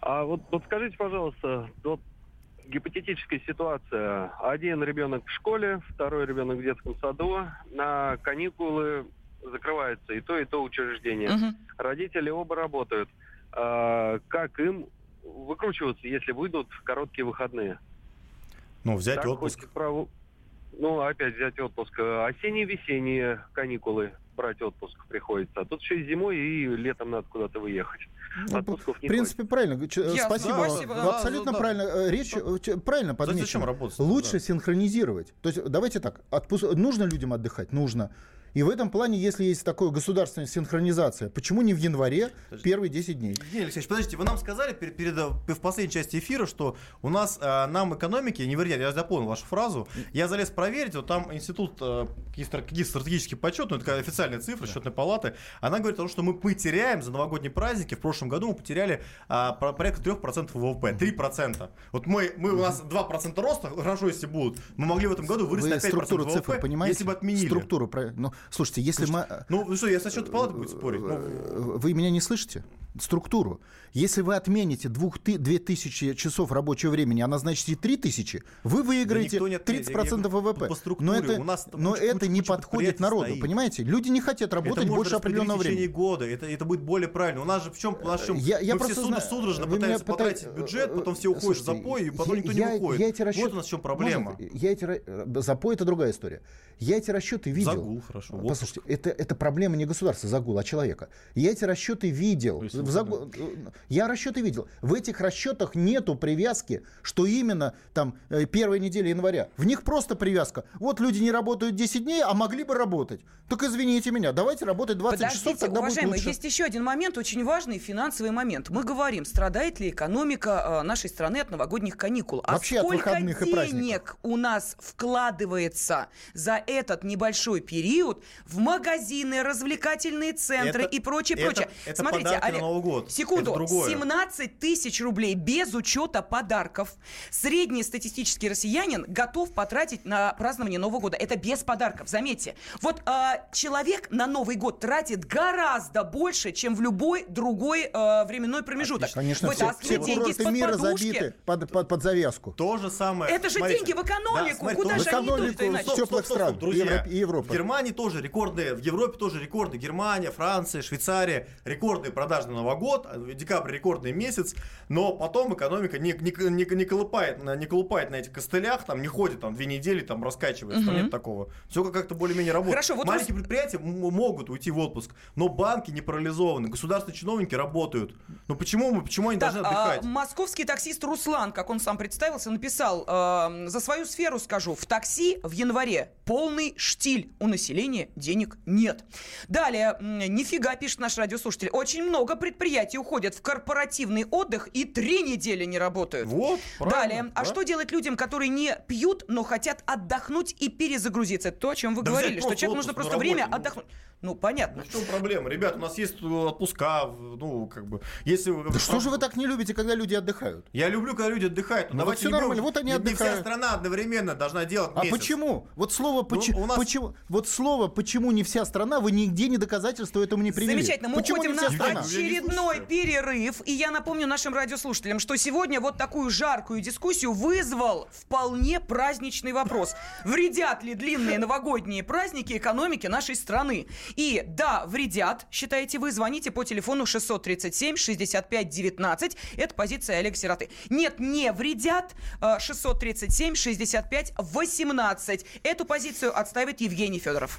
А вот, вот скажите, пожалуйста, вот гипотетическая ситуация. Один ребенок в школе, второй ребенок в детском саду. На каникулы закрывается и то, и то учреждение. Мгм. Родители оба работают. А, как им выкручиваться, если выйдут короткие выходные? Ну, взять Так отпуск. праву- Ну, опять взять отпуск. А Осенние, весенние каникулы брать отпуск приходится. А тут еще и зимой, и летом надо куда-то выехать. Ну, Отпусков в не принципе, правильно. Ч- Ясно. Спасибо. Да, вам. спасибо. Вы Да, абсолютно да, правильно. э, Речь э, ч- правильно подмечена. зачем работать? Лучше Да. синхронизировать. То есть давайте так. отпуск- Нужно людям отдыхать? Нужно. И в этом плане, если есть такая государственная синхронизация, почему не в январе первые 10 дней? Евгений Алексеевич, подождите, вы нам сказали перед, перед, э, в последней части эфира, что у нас э, нам экономики, не вернее, я запомнил вашу фразу, я залез проверить, вот там институт, э, какие стра- какие стратегические подсчеты, ну, это официальная официальная цифра счетной палаты. Она говорит о том, что мы потеряем за новогодние праздники, в прошлом году мы потеряли по- порядка 3% ВВП. 3%. Вот мы, мы, у нас 2% роста, хорошо, если будут, мы могли в этом году вырасти Вы на 5% структуру ВВП, цифр понимаете? если бы отменили. Структуру, ну, слушайте, если мы... Ну, ну что, я со счетной палаты буду спорить? Ну, Вы меня не слышите? Структуру. Если вы отмените двух ты- 2000 часов рабочего времени, а назначите 3000, вы выиграете отменит. 30% Я- я- ВВП. по но это, у нас но куча- это куча- не подходит народу, стоит. понимаете? Люди не хотят работать это больше определенного распределить в времени. течение года. Это, это будет более правильно. У нас же в чем, в чем Я- я мы просто все знаю, судорожно пытаемся пытаетесь- потратить бюджет, потом все уходят в Слушайте, запой, и потом я- никто я- не уходит. я эти расчеты- Вот у нас в чем проблема. Можно? Я эти э, запой это другая история. Я эти расчеты видел. Загул, хорошо. Послушайте, это, это проблема не государства, загул, а человека. Я эти расчеты видел. В загу- Я расчеты видел. В этих расчетах нету привязки, что именно там э, первая неделя января. В них просто привязка. Вот люди не работают 10 дней, а могли бы работать. Так извините меня, давайте работать 20 часов, Подождите, тогда будет уважаемые, лучше. есть еще один момент, очень важный финансовый момент. Мы говорим, страдает ли экономика э, нашей страны от новогодних каникул. А Вообще от сколько выходных и праздников. денег у нас вкладывается за этот небольшой период в магазины, развлекательные центры Это- и прочее, это- прочее. это Смотрите, Олег, Новый год. секунду, Это другое. 17 тысяч рублей без учета подарков. Средний статистический россиянин готов потратить на празднование Нового года. Это без подарков, заметьте. Вот а, человек на Новый год тратит гораздо больше, чем в любой другой а, временной промежуток. Конечно, все, Вытаскивает все деньги из-под мира подушки. забиты под, под, под завязку. То же самое. Это же Смотрите. деньги в экономику. смотрите, Куда же в они экономику, идут-то иначе? стоп. теплых стран, друзья. Европы- Европы. В Германии тоже рекордные, в Европе тоже рекорды. Германия, Франция, Швейцария, рекордные продажи на Новый год, а декабрь рекордный месяц, но потом экономика не, не, не, не, колупает, на- не колупает на этих костылях, там не ходит там две недели, там раскачивается, там нет такого. Все как-то более-менее работает. Хорошо, вот Маленькие предприятия м- могут уйти в отпуск, но банки не парализованы, государственные чиновники работают. Ну почему мы, почему они Так, должны а, отдыхать? московский таксист Руслан, как он сам представился, написал, э, за свою сферу скажу, в такси в январе полный штиль, у населения денег нет. Далее, нифига, пишет наш радиослушатель, очень много предприятий уходят в корпоративный отдых и три недели не работают. Вот, правильно, Далее, а да. что делать людям, которые не пьют, но хотят отдохнуть и перезагрузиться? Это то, о чем вы Да говорили, что человеку нужно просто время ну. отдохнуть. Ну, понятно. Ну, в чем проблема? Ребят, у нас есть э, отпуска, ну, как бы, если... вы- Да что же вы так не любите, когда люди отдыхают? Я люблю, когда люди отдыхают. Ну, давайте вот будем- нормально, вот они не, не вся отдыхают. страна одновременно должна делать А месяц. почему? Вот слово, почи- у нас- почему, вот слово «почему не вся страна» вы нигде не доказательства этому не привели. Замечательно, мы почему уходим на страна? Очередной перерыв. И я напомню нашим радиослушателям, что сегодня вот такую жаркую дискуссию вызвал вполне праздничный вопрос. Вредят ли длинные новогодние праздники экономике нашей страны? И да, вредят, считаете вы, звоните по телефону 637-65-19. Это позиция Олега Сироты. Нет, не вредят. э, 637-65-18. Эту позицию отставит Евгений Федоров.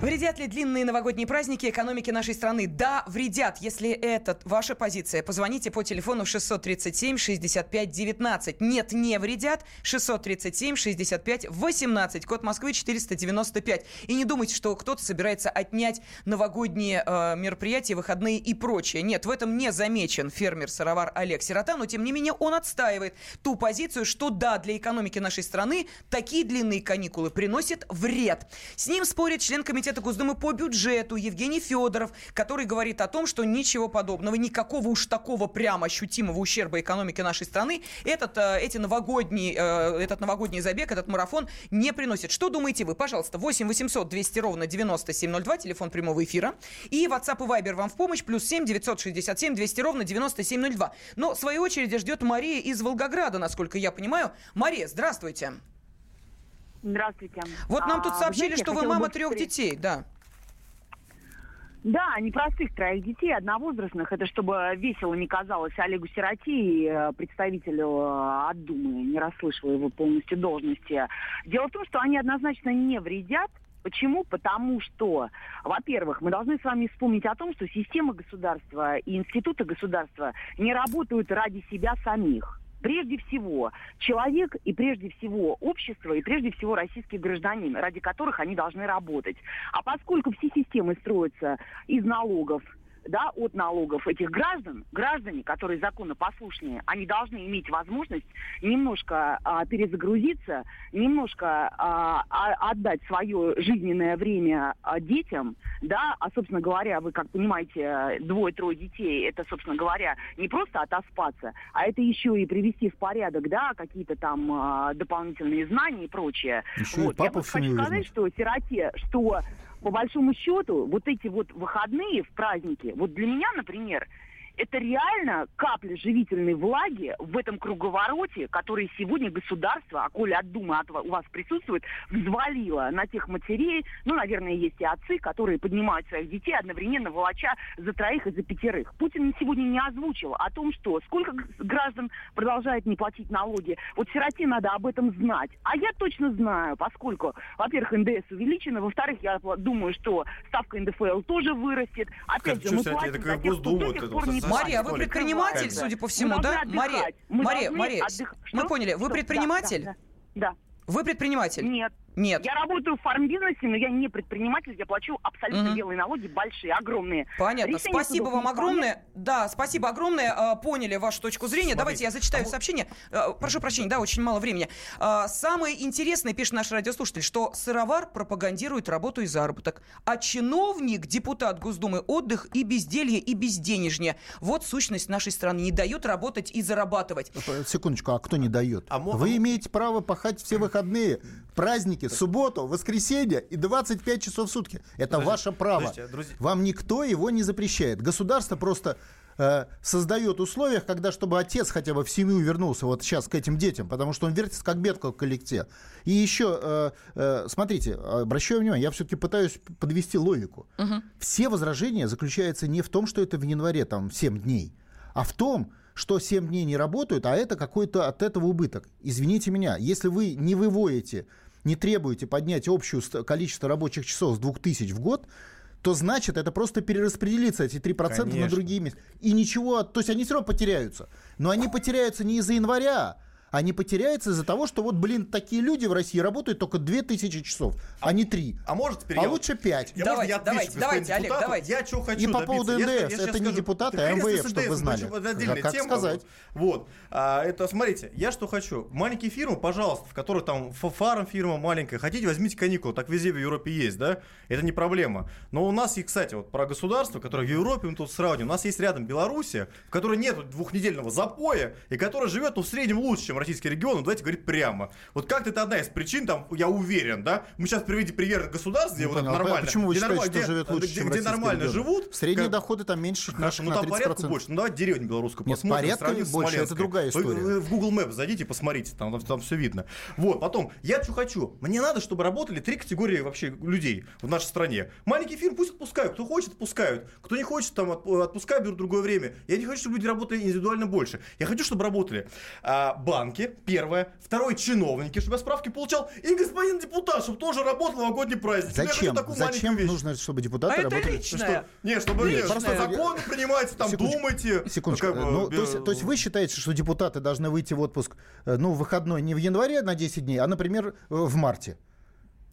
Вредят ли длинные новогодние праздники экономике нашей страны? Да, вредят. Если это ваша позиция, позвоните по телефону 637-65-19. Нет, не вредят. 637-65-18. Код Москвы 495. И не думайте, что кто-то собирается отнять новогодние э, мероприятия, выходные и прочее. Нет, в этом не замечен фермер-сыровар Олег Сирота, но тем не менее он отстаивает ту позицию, что да, для экономики нашей страны такие длинные каникулы приносят вред. С ним спорит член комитета комитета Госдумы по бюджету Евгений Федоров, который говорит о том, что ничего подобного, никакого уж такого прямо ощутимого ущерба экономике нашей страны этот, э, эти новогодние, э, этот новогодний забег, этот марафон не приносит. Что думаете вы? Пожалуйста, 8 800 200 ровно 9702, телефон прямого эфира. И WhatsApp и Viber вам в помощь, плюс 7 967 200 ровно 9702. Но, в свою очередь, ждет Мария из Волгограда, насколько я понимаю. Мария, здравствуйте. Здравствуйте. Вот нам А, тут сообщили, знаете, что вы мама трех встре- детей, да. Да, непростых троих детей, одновозрастных. Это чтобы весело не казалось Олегу Сироте и э, представителю э, от Думы, не расслышала его полностью должности. Дело в том, что они однозначно не вредят. Почему? Потому что, во-первых, мы должны с вами вспомнить о том, что система государства и институты государства не работают ради себя самих. Прежде всего, человек и прежде всего общество и прежде всего российский гражданин, ради которых они должны работать. А поскольку все системы строятся из налогов, да, от налогов этих граждан, граждане, которые законопослушные, они должны иметь возможность немножко а, перезагрузиться, немножко а, а- отдать свое жизненное время а, детям, да, а, собственно говоря, вы, как понимаете, двое-трое детей, это, собственно говоря, не просто отоспаться, а это еще и привести в порядок, да, какие-то там а, дополнительные знания и прочее. Еще и Вот. Я папу семью хочу сказать, что сироте, что по большому счету вот эти вот выходные в праздники, вот для меня, например, это реально капля живительной влаги в этом круговороте, который сегодня государство, а коли от Думы от у вас присутствует, взвалило на тех матерей, ну, наверное, есть и отцы, которые поднимают своих детей, одновременно волоча за троих и за пятерых. Путин сегодня не озвучил о том, что сколько граждан продолжает не платить налоги. Вот сироте надо об этом знать. А я точно знаю, поскольку, во-первых, НДС увеличено, во-вторых, я думаю, что ставка НДФЛ тоже вырастет. Опять Как, же, мы платим за тех, кто до сих пор не. Мария, а вы предприниматель, судя по всему, да? Мария. Мы Мария, Мария, отдых- мы поняли, вы предприниматель? Да, да, да. Вы предприниматель? Нет. Нет. Я работаю в фармбизнесе, но я не предприниматель, я плачу абсолютно Мгм. белые налоги, большие, огромные. Понятно. Решение спасибо вам огромное. Да, спасибо огромное. А, Поняли вашу точку зрения. Давайте я зачитаю сообщение. А, Прошу прощения, да, очень мало времени. А, Самое интересное, пишет наш радиослушатель, что сыровар пропагандирует работу и заработок, а чиновник, депутат Госдумы, отдых и безделье, и безденежье. Вот сущность нашей страны. Не дают работать и зарабатывать. Э, Секундочку, а кто не дает? А Вы имеете право пахать все выходные, праздники, субботу, воскресенье и 25 часов в сутки. Это Подождите, ваше право. подождите, друзья. Вам никто его не запрещает. Государство просто э, создает условия, когда чтобы отец хотя бы в семью вернулся вот сейчас к этим детям, потому что он вертится как бедка в коллекте. И еще, э, э, смотрите, обращаю внимание, я все-таки пытаюсь подвести логику. Все возражения заключаются не в том, что это в январе там 7 дней, а в том, что 7 дней не работают, а это какой-то от этого убыток. Извините меня, если вы не выводите, не требуете поднять общее ст- количество рабочих часов с 2000 в год, то значит это просто перераспределится, эти 3% на Конечно. другие места. И ничего, то есть они все равно потеряются. Но они потеряются не из-за января, они потеряются из-за того, что вот, блин, такие люди в России работают только 2000 часов, а не 3. А может теперь А я- лучше 5. Я, Давайте, можно, я давайте, давайте, Олег, давайте. Я что хочу И по добиться? поводу Я- я НДС, сейчас это не скажу. депутаты, а МВФ, чтобы вы НДС, знали. отдельная Да, как тема. сказать? Вот. А, это, смотрите, я что хочу. Маленькие фирмы, пожалуйста, в которых там фарм фирма маленькая, хотите, возьмите каникулы, так везде в Европе есть, да? Это не проблема. Но у нас, и, кстати, вот про государство, которое в Европе мы тут сравним, у нас есть рядом Белоруссия, в которой нет двухнедельного запоя, и которая живет, ну, в среднем лучше, чем российский регион, ну, давайте говорить прямо. Вот как-то это одна из причин, там, я уверен, да? Мы сейчас приведем пример государств, где Не вот понял, а нормально. почему вы где считаете, нормально- что где- живет лучше, где, чем где нормально регион? живут. Средние как- доходы там меньше Хорошо, наших ну там порядку 30%. больше. Ну давайте деревню белорусскую Нет, посмотрим. порядка больше, это другая Вы- история. Вы, в Google Maps зайдите, посмотрите, там, там, все видно. Вот, потом, я что хочу. Мне надо, чтобы работали три категории вообще людей в нашей стране. Маленький фирм пусть отпускают. Кто хочет, отпускают. Кто не хочет, там, отп- отпускают, берут другое время. Я не хочу, чтобы люди работали индивидуально больше. Я хочу, чтобы работали а, банки, первое. Второе, чиновники, чтобы я справки получал. И господин депутат, чтобы тоже работал новогодний праздник. Зачем? такую Зачем нужно, чтобы А депутаты это работали? личное. Что? Не, чтобы не, просто- законы принимайте, там Секундочку. думайте. Секундочку. Ну, как бы, Ну, то, без- есть, то есть вы считаете, что депутаты должны выйти в отпуск, э, ну, в выходной не в январе на 10 дней, а, например, э, в марте?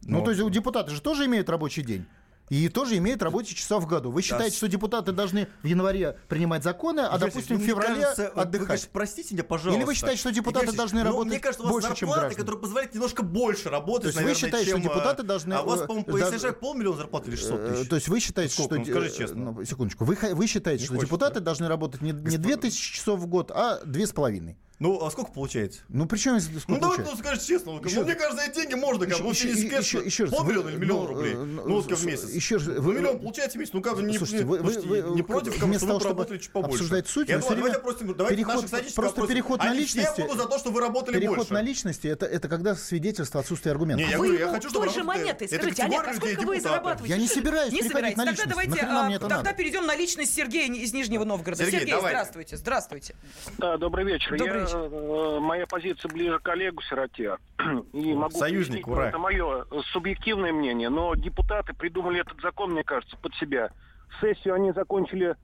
Ну, Ну, то есть у депутаты же тоже имеют рабочий день. И тоже имеют рабочие часа в году. Вы считаете, что депутаты должны в январе принимать законы, а, Игорь допустим, в феврале кажется, вы, отдыхать? конечно, простите меня, пожалуйста. Или вы считаете, что депутаты Игорь должны ну, работать Мне кажется, у вас больше, чем зарплаты, граждане? которые позволяют немножко больше работать, То есть вы наверное, считаете, что чем, э, депутаты должны, А у вас, э, по-моему, да- по СЖ полмиллиона зарплаты или 600 Э, тысяч? То есть вы считаете, Сколько? что... Ну, скажи честно. ну, секундочку. Вы, вы считаете, Не что хочешь, депутаты да? должны работать не, не 2000 часов в год, а две с половиной? Ну, а сколько получается? Ну, причем... сколько Ну, давай, ну, скажи честно. ну, Еще ну, раз. мне кажется, эти деньги можно, как бы, Еще- еще- еще- что еще раз, полмиллиона вы- или миллион ну, рублей. э, Ну, вот как в месяц. еще раз, Ну, вы- миллион получается в месяц, ну, как бы, не, Слушайте, вы, вы- слушайте, вы- не против, как бы, вместо чтобы того, вы чтобы работали чуть побольше. обсуждать суть, Я думаю, давайте просто, давайте переход- наши статистические просто вопросы. переход на Они личности- будут за то, что вы работали Переход больше. на личности это, это когда свидетельство отсутствия аргументов. Не, я говорю, я хочу, чтобы той же монетой скажите, Олег, а сколько вы зарабатываете? Я не собираюсь Не на Тогда личность. давайте, а, тогда перейдем на личность Сергея из Нижнего Новгорода. Сергей, здравствуйте. Здравствуйте. Да, добрый вечер. Добрый Э, моя позиция ближе к Олегу Сироте. [CLEARS THROAT] И могу Союзник, ура. Это мое субъективное мнение, но депутаты придумали этот закон, мне кажется, под себя. Сессию они закончили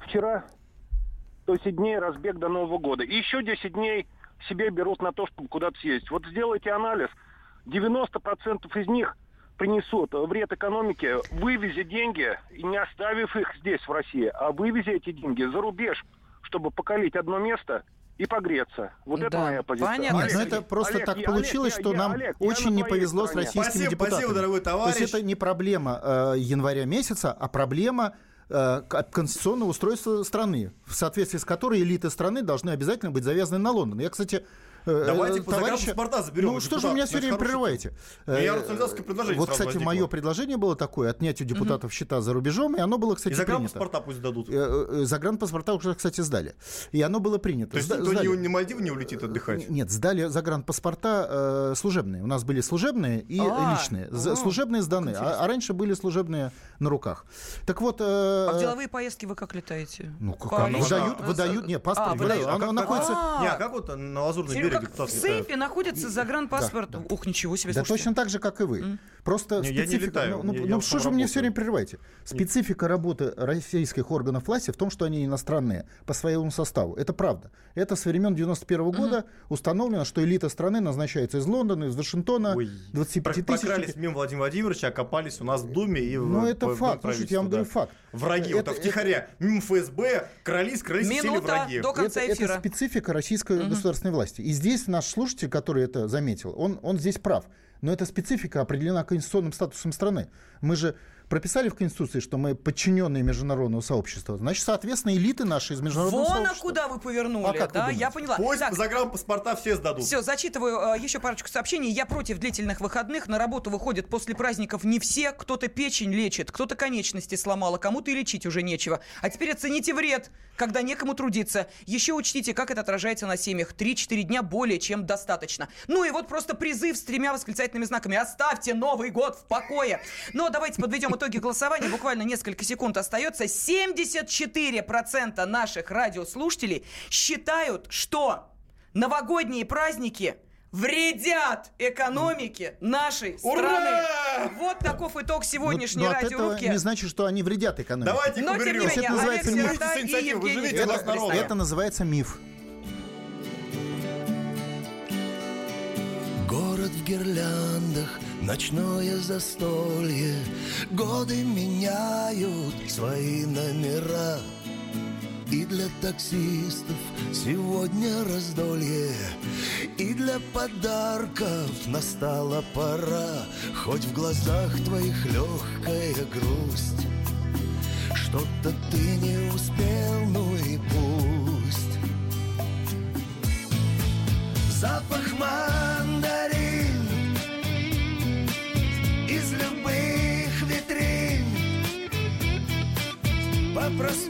вчера, то 10 дней разбег до Нового года. И еще 10 дней себе берут на то, чтобы куда-то съездить. Вот сделайте анализ. 90% из них принесут вред экономике, вывезя деньги, не оставив их здесь, в России, а вывезя эти деньги за рубеж, чтобы покалить одно место и погреться. Вот это Да, моя позиция. понятно. Нет, но это просто Олег, так я- получилось, Олег, что я- нам Олег, очень не повезло с стороне. российскими Спасибо, депутатами. спасибо, дорогой То товарищ. есть это не проблема э, января месяца, а проблема э, конституционного устройства страны, в соответствии с которой элиты страны должны обязательно быть завязаны на Лондон. Я, кстати, Давайте э, по загранпаспорта заберем Ну что же вы меня все время прерываете? Ну, я Э, рационалистское предложение Вот, кстати, мое предложение было такое, отнять у депутатов счета за рубежом, и оно было, кстати, И принято. загранпаспорта пусть дадут. Э, э, Загранпаспорта уже, кстати, сдали. И оно было принято. То есть никто не, Мальдивы не улетит отдыхать? Нет, сдали загранпаспорта э, служебные. У нас были служебные и А, личные. А, служебные сданы, а, а раньше были служебные на руках. Так вот... э, А в деловые поездки вы как летаете? Ну, как выдают, выдают, не, паспорт выдают. Оно А как- находится... Не, а как вот на Лазурном Как в летают? сейфе находится загранпаспорт. Ух, ничего себе, Да слушайте. точно так же, как и вы. Просто Не, я не специфика... летаю, ну, я- ну, ну, что же вы мне все время прерываете? Специфика работы российских органов власти в том, что они иностранные по своему составу. Это правда. Это с времен 91 года установлено, что элита страны назначается из Лондона, из Вашингтона, Ой, 25 про- тысяч... Прокрались мимо Владимира Владимировича, окопались у нас в Думе и в Ну, это факт. Слушайте, я вам говорю факт. да. Враги, вот Это- так втихаря, мимо ФСБ, крались, крались, сели Минута враги. до конца это, эфира. это специфика российской государственной власти. И здесь наш слушатель, который это заметил, он, он здесь прав. Но эта специфика определена конституционным статусом страны. Мы же прописали в Конституции, что мы подчиненные международного сообщества. Значит, соответственно, элиты наши из международного Вон, а сообщества. куда вы повернули, А как вы да? думаете? Я поняла. Пусть Так, загранпаспорта все сдадут. Все, зачитываю э, еще парочку сообщений. Я против длительных выходных. На работу выходят после праздников не все. Кто-то печень лечит, кто-то конечности сломал, а кому-то и лечить уже нечего. А теперь оцените вред, когда некому трудиться. Еще учтите, как это отражается на семьях. 3-4 дня более чем достаточно. Ну и вот просто призыв с тремя восклицательными знаками. Оставьте Новый год в покое. Но давайте подведем итоги голосования. Буквально несколько секунд остается. 74% наших радиослушателей считают, что новогодние праздники вредят экономике нашей страны. Вот таков итог Но- сегодняшней но от этого радиорубки. не значит, что они вредят экономике. Давайте Но, тем не менее, Это называется Олег миф. Сирота и Евгений народа. Это называется миф. Город в гирляндах, ночное застолье. Годы меняют свои номера. И для таксистов сегодня раздолье. И для подарков настала пора. Хоть в глазах твоих легкая грусть. Что-то ты не успел, По